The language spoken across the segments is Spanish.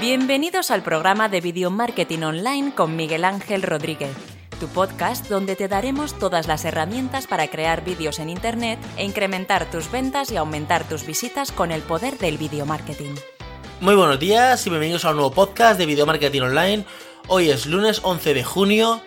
Bienvenidos al programa de Video Marketing Online con Miguel Ángel Rodríguez, tu podcast donde te daremos todas las herramientas para crear vídeos en Internet e incrementar tus ventas y aumentar tus visitas con el poder del video marketing. Muy buenos días y bienvenidos a un nuevo podcast de Video Marketing Online. Hoy es lunes 11 de junio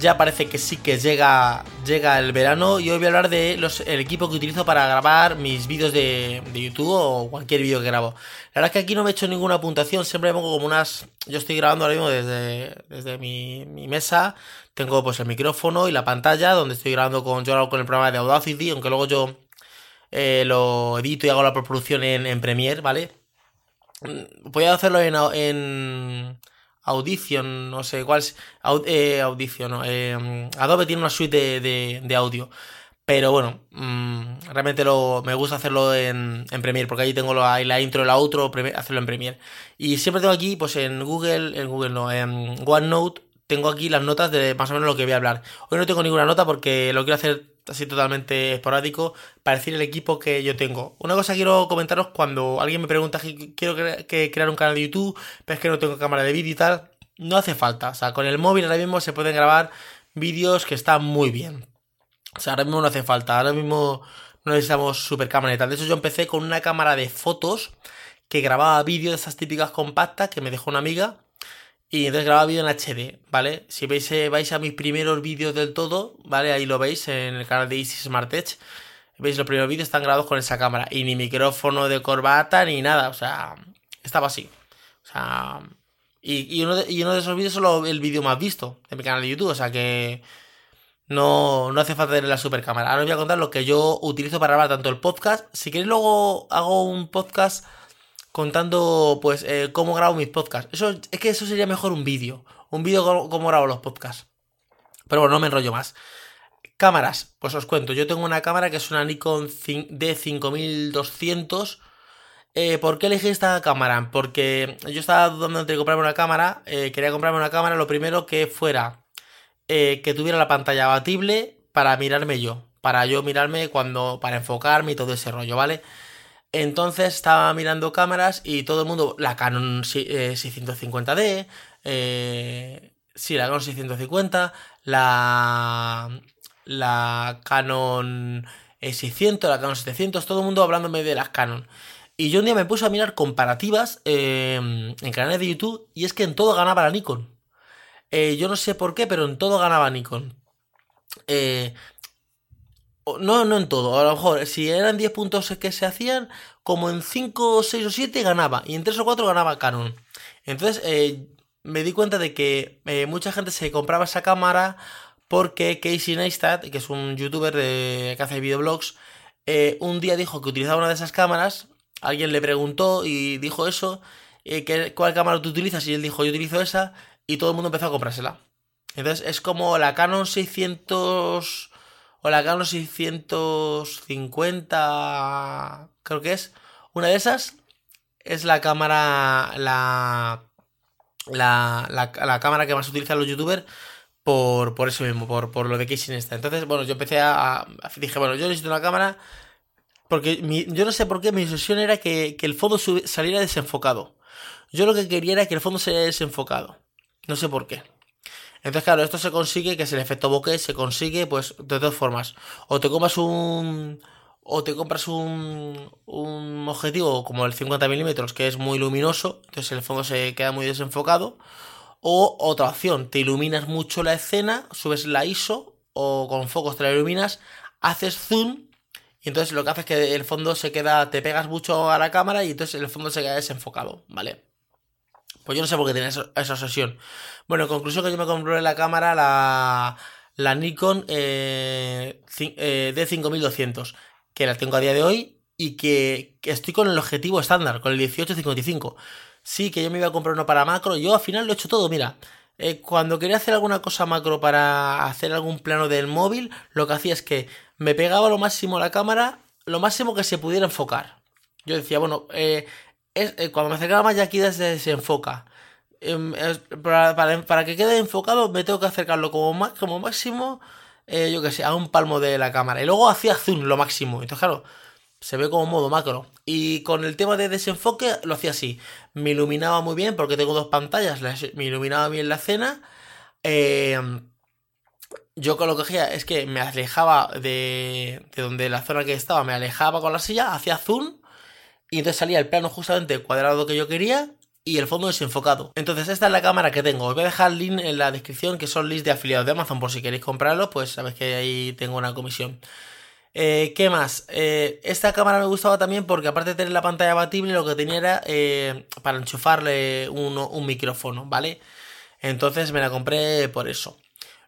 ya parece que sí que llega, llega el verano y hoy voy a hablar de el equipo que utilizo para grabar mis vídeos de, YouTube o cualquier vídeo que grabo. La verdad es que aquí no me he hecho ninguna puntuación, siempre pongo como unas... Yo estoy grabando ahora mismo desde, desde mi, mesa, tengo pues el micrófono y la pantalla donde estoy grabando con, yo con el programa de Audacity, aunque luego yo eh, lo edito y hago la preproducción en, Premiere, ¿vale? Voy a hacerlo en Audition, no sé cuál es. Eh, Audition, eh, Adobe tiene una suite de, audio. Pero bueno, mm, realmente lo, me gusta hacerlo en, en Premiere, porque ahí tengo la, la intro, la outro, hacerlo en Premiere. Y siempre tengo aquí, pues en Google, en Google no, en OneNote, tengo aquí las notas de más o menos lo que voy a hablar. Hoy no tengo ninguna nota porque lo quiero hacer así totalmente esporádico para decir el equipo que yo tengo. Una cosa quiero comentaros cuando alguien me pregunta que quiero que crear un canal de YouTube, pero es que no tengo cámara de vídeo y tal. No hace falta. O sea, con el móvil ahora mismo se pueden grabar vídeos que están muy bien. O sea, ahora mismo no hace falta. Ahora mismo no necesitamos super cámara y tal. De hecho, yo empecé con una cámara de fotos que grababa vídeos de esas típicas compactas que me dejó una amiga y entonces grababa vídeo en HD, ¿vale? Si veis, eh, vais a mis primeros vídeos del todo, ¿vale? Ahí lo veis en el canal de Easy Smart Edge. Veis, los primeros vídeos están grabados con esa cámara. Y ni micrófono de corbata ni nada. O sea, estaba así. O sea. Y, uno, de, esos vídeos es el vídeo más visto de mi canal de YouTube. O sea que. No, no hace falta tener la super cámara. Ahora os voy a contar lo que yo utilizo para grabar tanto el podcast. Si queréis, luego hago un podcast contando pues eh, cómo grabo mis podcasts. Eso, es que eso sería mejor un vídeo. Un vídeo cómo, grabo los podcasts. Pero bueno, no me enrollo más. Cámaras, pues os cuento. Yo tengo una cámara que es una Nikon D5200. Eh, ¿Por qué elegí esta cámara? Porque yo estaba dudando entre comprarme una cámara. Eh, quería comprarme una cámara, lo primero que fuera que tuviera la pantalla abatible para mirarme yo. Para yo mirarme cuando. para enfocarme y todo ese rollo, ¿vale? Entonces estaba mirando cámaras y todo el mundo, la Canon 650D, eh, eh, sí, la Canon 650, la, la Canon 600, la Canon 700, todo el mundo hablándome de las Canon. Y yo un día me puse a mirar comparativas em, en canales de YouTube y es que en todo ganaba la Nikon. Eh, yo no sé por qué, pero en todo ganaba Nikon. Eh, no, no en todo. A lo mejor, si eran 10 puntos que se hacían, como en 5, 6 o 7 ganaba. Y en 3 o 4 ganaba Canon. Entonces, eh, me di cuenta de que eh, mucha gente se compraba esa cámara porque Casey Neistat, que es un youtuber de, que hace videoblogs, eh, un día dijo que utilizaba una de esas cámaras. Alguien le preguntó y dijo eso. Que, ¿Cuál cámara tú utilizas? Y él dijo, yo utilizo esa. Y todo el mundo empezó a comprársela. Entonces, es como la Canon 600 o la Canon 650, creo que es. Una de esas es la cámara, la, la, la, cámara que más utilizan los youtubers por, por eso mismo, por, por lo de Casey está. Entonces, bueno, yo empecé a, Dije, bueno, yo necesito una cámara porque yo no sé por qué mi obsesión era que, que el fondo saliera desenfocado. Yo lo que quería era que el fondo saliera desenfocado. No sé por qué. Entonces, claro, esto se consigue, que es el efecto bokeh, se consigue, pues, de dos formas. O te compras un. O te compras un, un objetivo como el 50 milímetros, que es muy luminoso, entonces el fondo se queda muy desenfocado. O otra opción, te iluminas mucho la escena, subes la ISO, o con focos te la iluminas, haces zoom, y entonces lo que hace es que el fondo se queda, te pegas mucho a la cámara y entonces el fondo se queda desenfocado, ¿vale? Pues yo no sé por qué tiene esa, obsesión. Bueno, conclusión que yo me compré la cámara, la, la Nikon eh, eh, D5200, que la tengo a día de hoy y que, estoy con el objetivo estándar, con el 1855. Sí, que yo me iba a comprar uno para macro, yo al final lo he hecho todo, mira. Eh, cuando quería hacer alguna cosa macro para hacer algún plano del móvil, lo que hacía es que me pegaba lo máximo la cámara, lo máximo que se pudiera enfocar. Yo decía, bueno, eh, eh, cuando me acercaba más ya aquí se desenfoca. Em, para, que quede enfocado me tengo que acercarlo como, como máximo, eh, yo que sé, a un palmo de la cámara. Y luego hacía zoom lo máximo. Entonces, claro, Se ve como modo macro. Y con el tema de desenfoque lo hacía así. Me iluminaba muy bien porque tengo dos pantallas. Me iluminaba bien la escena. Eh, yo con lo que hacía es que me alejaba de, de donde la zona que estaba, me alejaba con la silla, hacía zoom y entonces salía el plano justamente cuadrado que yo quería y el fondo desenfocado. Entonces esta es la cámara que tengo. Os voy a dejar el link en la descripción que son links de afiliados de Amazon por si queréis comprarlo, pues sabéis que ahí tengo una comisión. Eh, ¿Qué más? Eh, esta cámara me gustaba también porque aparte de tener la pantalla abatible, lo que tenía era eh, para enchufarle un micrófono, ¿vale? Entonces me la compré por eso.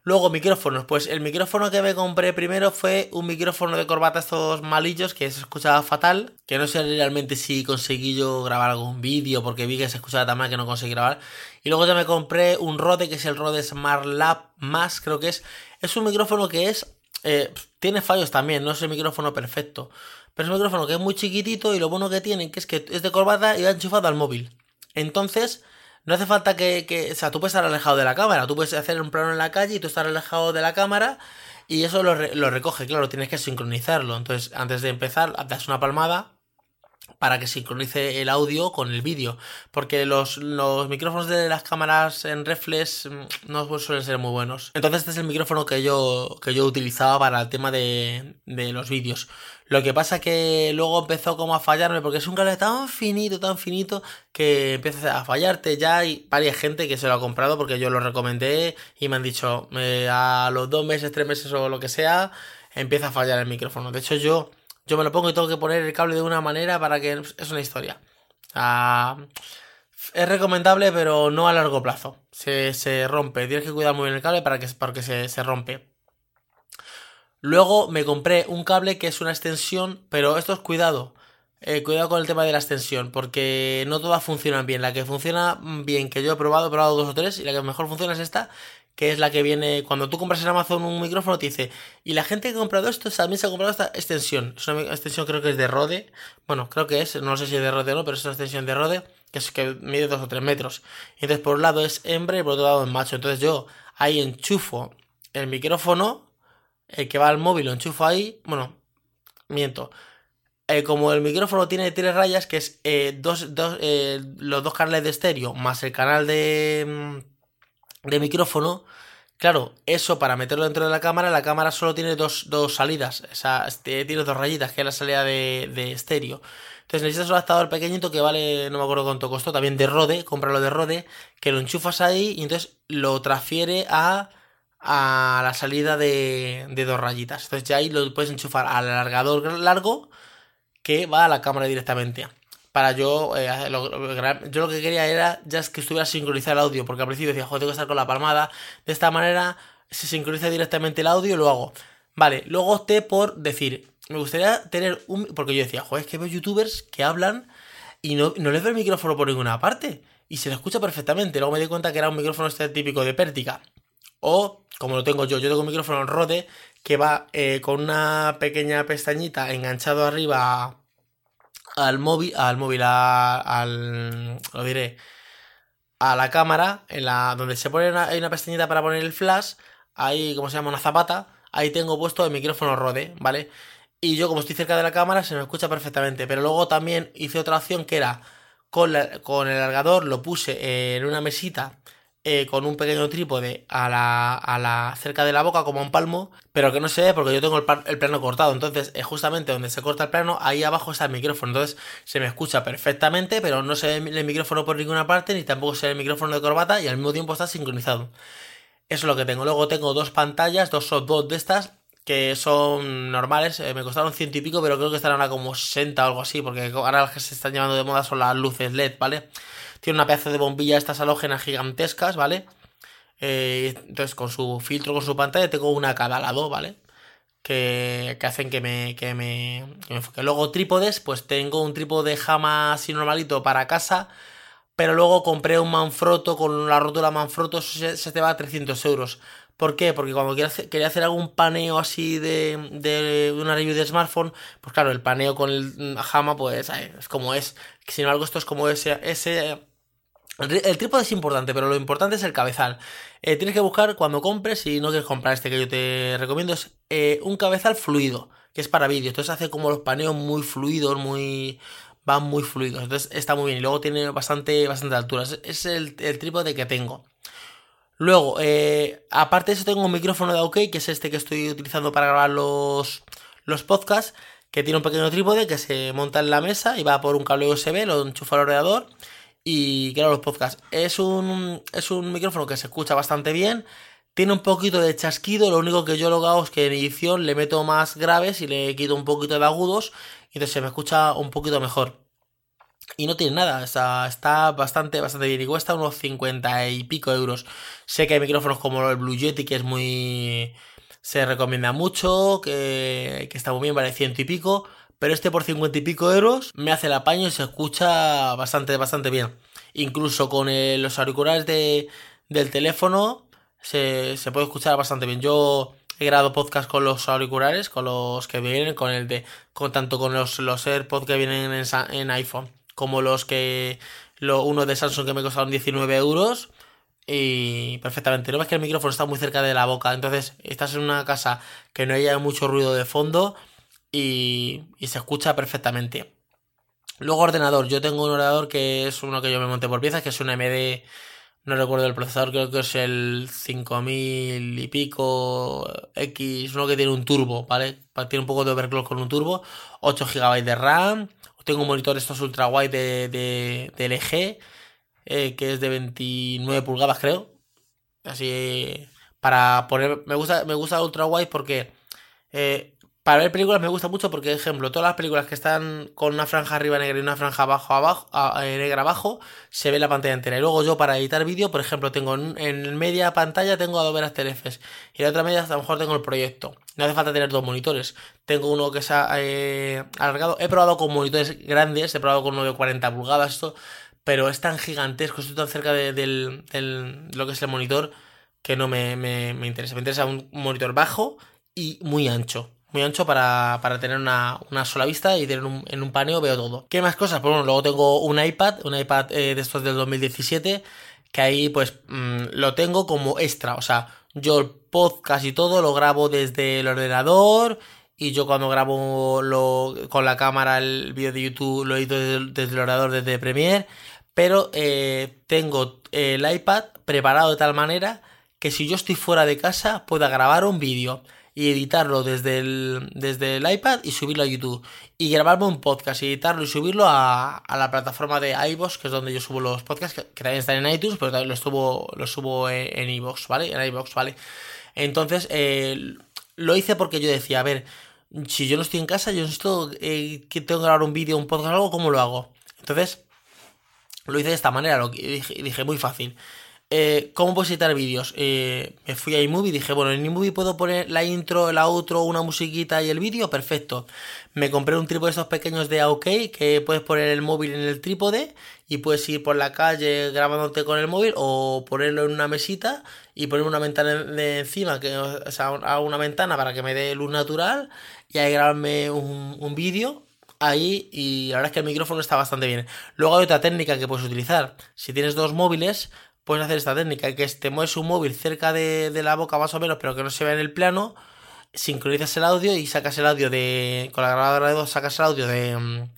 Luego, micrófonos. Pues el micrófono que me compré primero fue un micrófono de corbata estos malillos que se escuchaba fatal. Que no sé realmente si conseguí yo grabar algún vídeo porque vi que se escuchaba tan mal que no conseguí grabar. Y luego ya me compré un Rode que es el Rode Smart Lab más, creo que es. Es un micrófono que es... Eh, tiene fallos también, no es el micrófono perfecto. Pero es un micrófono que es muy chiquitito y lo bueno que tiene que es que es de corbata y va enchufado al móvil. Entonces no hace falta que, O sea, tú puedes estar alejado de la cámara. Tú puedes hacer un plano en la calle y tú estar alejado de la cámara. Y eso lo, lo recoge, claro, tienes que sincronizarlo. Entonces, antes de empezar, das una palmada para que sincronice el audio con el vídeo. Porque los, los, micrófonos de las cámaras en reflex mm, no suelen ser muy buenos. Entonces este es el micrófono que yo, que yo utilizaba para el tema de, de los vídeos. Lo que pasa que luego empezó como a fallarme porque es un cable tan finito, tan finito que empieza a fallarte. Ya hay varias gente que se lo ha comprado porque yo lo recomendé y me han dicho eh, a los dos meses, tres meses o lo que sea, empieza a fallar el micrófono. De hecho yo yo me lo pongo y tengo que poner el cable de una manera para que es una historia. es recomendable, pero no a largo plazo. Se, rompe. Tienes que cuidar muy bien el cable para que, para que se, se rompe. Luego me compré un cable que es una extensión, pero esto es cuidado. Eh, cuidado con el tema de la extensión, porque no todas funcionan bien. La que funciona bien, que yo he probado, he probado dos o tres, y la que mejor funciona es esta, que es la que viene, cuando tú compras en Amazon un micrófono, te dice, y la gente que ha comprado esto también se ha comprado esta extensión. Es una extensión creo que es de Rode, bueno, creo que es, no sé si es de Rode o no, pero es una extensión de Rode, que es que mide 2 o 3 metros. Entonces por un lado es hembra y por otro lado es macho. Entonces yo ahí enchufo el micrófono, el que va al móvil lo enchufo ahí, bueno, miento. Eh, como el micrófono tiene tres rayas, que es eh, dos, dos, eh, los dos canales de estéreo más el canal de mm, de micrófono, claro, eso para meterlo dentro de la cámara, la cámara solo tiene dos, salidas, o sea, este, tiene dos rayitas, que es la salida de, de estéreo. Entonces necesitas un adaptador pequeñito que vale, no me acuerdo cuánto costó, también de Rode, cómpralo de Rode, que lo enchufas ahí y entonces lo transfiere a, a la salida de, de dos rayitas. Entonces ya ahí lo puedes enchufar al alargador largo que va a la cámara directamente para yo, eh, yo lo que quería era ya es que estuviera sincronizado el audio, porque al principio decía, joder, tengo que estar con la palmada, de esta manera se sincroniza directamente el audio y lo hago. Vale, luego opté por decir, me gustaría tener un... Porque yo decía, joder, es que veo youtubers que hablan y no, no les veo el micrófono por ninguna parte. Y se lo escucha perfectamente. Luego me di cuenta que era un micrófono este típico de pértica. O, como lo tengo yo, yo tengo un micrófono en Rode que va eh, con una pequeña pestañita enganchado arriba al móvil, al móvil, al, lo diré, a la cámara, en la, donde se pone una, hay una pestañita para poner el flash, ahí, como se llama, una zapata, ahí tengo puesto el micrófono Rode, ¿vale? Y yo como estoy cerca de la cámara se me escucha perfectamente, pero luego también hice otra opción que era con, con el alargador lo puse en una mesita eh, con un pequeño trípode a la, a la, cerca de la boca como un palmo, pero que no se ve porque yo tengo el, plano cortado. Entonces, es justamente donde se corta el plano, ahí abajo está el micrófono. Entonces, se me escucha perfectamente, pero no se ve el micrófono por ninguna parte, ni tampoco se ve el micrófono de corbata y al mismo tiempo está sincronizado. Eso es lo que tengo. Luego tengo dos pantallas, dos softbox de estas, que son normales, eh, me costaron ciento y pico, pero creo que estarán a como 60 o algo así, porque ahora las que se están llevando de moda son las luces LED, ¿vale? Tiene una pedazo de bombilla estas halógenas gigantescas, ¿vale? Eh, entonces con su filtro, con su pantalla, tengo una cada lado, ¿vale? Que, que hacen que me, que me, que me enfoque. Luego trípodes, pues tengo un trípode Hama así normalito para casa, pero luego compré un Manfrotto con la rótula Manfrotto, se, te va a 300 euros. ¿Por qué? Porque cuando quería hacer, algún paneo así de, de, una review de smartphone, pues claro, el paneo con el Hama, pues es como es. Sin embargo, esto es como ese, ese el trípode es importante, pero lo importante es el cabezal. Eh, tienes que buscar cuando compres, si no quieres comprar este que yo te recomiendo, es eh, un cabezal fluido. que es para vídeo. Entonces hace como los paneos muy fluidos, muy van muy fluidos. Entonces está muy bien. Y luego tiene bastante, bastante altura. Es, el, trípode que tengo. Luego, eh, aparte de eso, tengo un micrófono de OK, que es este que estoy utilizando para grabar los, los podcasts, que tiene un pequeño trípode que se monta en la mesa y va por un cable USB, lo enchufa al ordenador y grabo los podcasts. Es un, es un micrófono que se escucha bastante bien. Tiene un poquito de chasquido, lo único que yo lo hago es que en edición le meto más graves y le quito un poquito de agudos y entonces se me escucha un poquito mejor. Y no tiene nada, está, está bastante, bastante bien y cuesta unos 50 y pico euros. Sé que hay micrófonos como el Blue Yeti que es muy... se recomienda mucho, que, que está muy bien, vale ciento y pico, pero este por 50 y pico euros me hace el apaño y se escucha bastante, bastante bien. Incluso con los auriculares de, del teléfono se, se puede escuchar bastante bien. Yo he grabado podcast con los auriculares, con los que vienen, con el de, con tanto con los, los AirPods que vienen en, en iPhone, como los que, lo, uno de Samsung que me costaron 19 euros. Y perfectamente, no ves que el micrófono está muy cerca de la boca, entonces estás en una casa que no haya mucho ruido de fondo y, y se escucha perfectamente. Luego ordenador, yo tengo un ordenador que es uno que yo me monté por piezas, que es un MD no recuerdo el procesador, creo que es el 5000 y pico X, uno que tiene un turbo, ¿vale? Tiene un poco de overclock con un turbo, 8 GB de RAM, tengo un monitor estos ultra wide de, de, LG, eh, que es de 29 pulgadas creo, así para poner, me gusta, me gusta ultra wide porque eh, para ver películas me gusta mucho porque, ejemplo, todas las películas que están con una franja arriba negra y una franja abajo, abajo, eh, negra abajo, se ve la pantalla entera. Y luego yo para editar vídeo, por ejemplo, tengo en, media pantalla tengo Adobe After Effects y en la otra media a lo mejor tengo el proyecto. No hace falta tener dos monitores. Tengo uno que se ha eh, alargado. He probado con monitores grandes, he probado con uno de 40 pulgadas, esto, pero es tan gigantesco, estoy tan cerca de, del, lo que es el monitor que no me, me, me interesa. Me interesa un monitor bajo y muy ancho muy ancho para, tener una, sola vista y tener un, en un paneo veo todo. ¿Qué más cosas? Pues bueno, luego tengo un iPad, un iPad eh, de estos del 2017, que ahí pues mm, lo tengo como extra. O sea, yo el podcast y todo lo grabo desde el ordenador y yo cuando grabo lo, con la cámara el vídeo de YouTube lo edito desde, el ordenador, desde Premiere. Pero eh, tengo el iPad preparado de tal manera que si yo estoy fuera de casa pueda grabar un vídeo y editarlo desde el, desde el iPad y subirlo a YouTube. Y grabarme un podcast y editarlo y subirlo a, a la plataforma de iVoox, que es donde yo subo los podcasts, que, también están en iTunes, pero también los subo, los subo en, iVoox, ¿vale? En iVoox, ¿vale? Entonces, eh, lo hice porque yo decía, a ver, si yo no estoy en casa, yo necesito eh, que tengo que grabar un vídeo, un podcast algo, ¿cómo lo hago? Entonces, lo hice de esta manera, lo dije, dije muy fácil. Eh, ¿Cómo puedo editar vídeos? Eh, me fui a iMovie y dije, bueno, en iMovie puedo poner la intro, el outro, una musiquita y el vídeo, perfecto. Me compré un trípode de estos pequeños de OK que puedes poner el móvil en el trípode y puedes ir por la calle grabándote con el móvil o ponerlo en una mesita y poner una ventana de encima, que, o sea, una ventana para que me dé luz natural y ahí grabarme un vídeo ahí y la verdad es que el micrófono está bastante bien. Luego hay otra técnica que puedes utilizar. Si tienes dos móviles, puedes hacer esta técnica, que es te mueves un móvil cerca de, la boca más o menos, pero que no se vea en el plano, sincronizas el audio y sacas el audio de... Con la grabadora de voz sacas el audio de... Mm,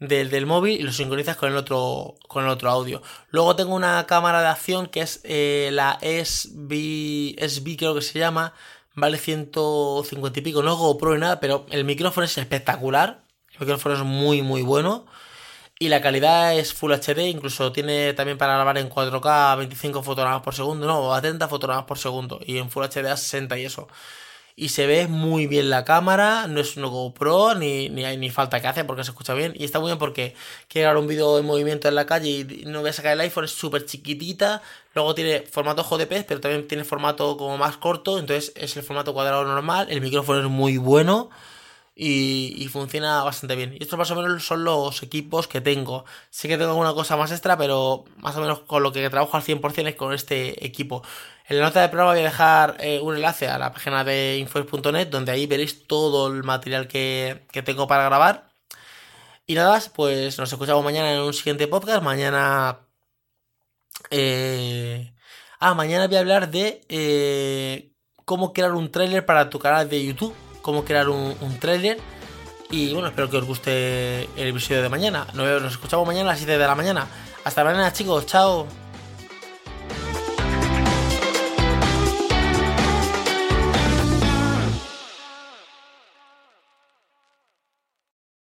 del, móvil y lo sincronizas con el otro con el otro audio. Luego tengo una cámara de acción que es eh, la SB, SB creo que se llama, vale 150 y pico, no GoPro ni nada, pero el micrófono es espectacular, el micrófono es muy muy bueno. Y la calidad es Full HD, incluso tiene también para grabar en 4K a 25 fotogramas por segundo, no, a 30 fotogramas por segundo, y en Full HD a 60 y eso. Y se ve muy bien la cámara, no es un GoPro, ni, ni hay ni falta que hace porque se escucha bien. Y está muy bien porque quiero grabar un vídeo en movimiento en la calle y no voy a sacar el iPhone, es súper chiquitita. Luego tiene formato JPEG, pero también tiene formato como más corto, entonces es el formato cuadrado normal. El micrófono es muy bueno y, funciona bastante bien. Y estos más o menos son los equipos que tengo. Sí que tengo alguna cosa más extra, pero más o menos con lo que trabajo al 100% es con este equipo. En la nota de programa voy a dejar eh, un enlace a la página de info.net donde ahí veréis todo el material que, tengo para grabar. Y nada pues nos escuchamos mañana en un siguiente podcast. Mañana... Eh, ah, mañana voy a hablar de eh, cómo crear un trailer para tu canal de YouTube cómo crear un, un tráiler. Y bueno, espero que os guste el episodio de mañana. Nos escuchamos mañana a las 7 de la mañana. Hasta mañana chicos, chao.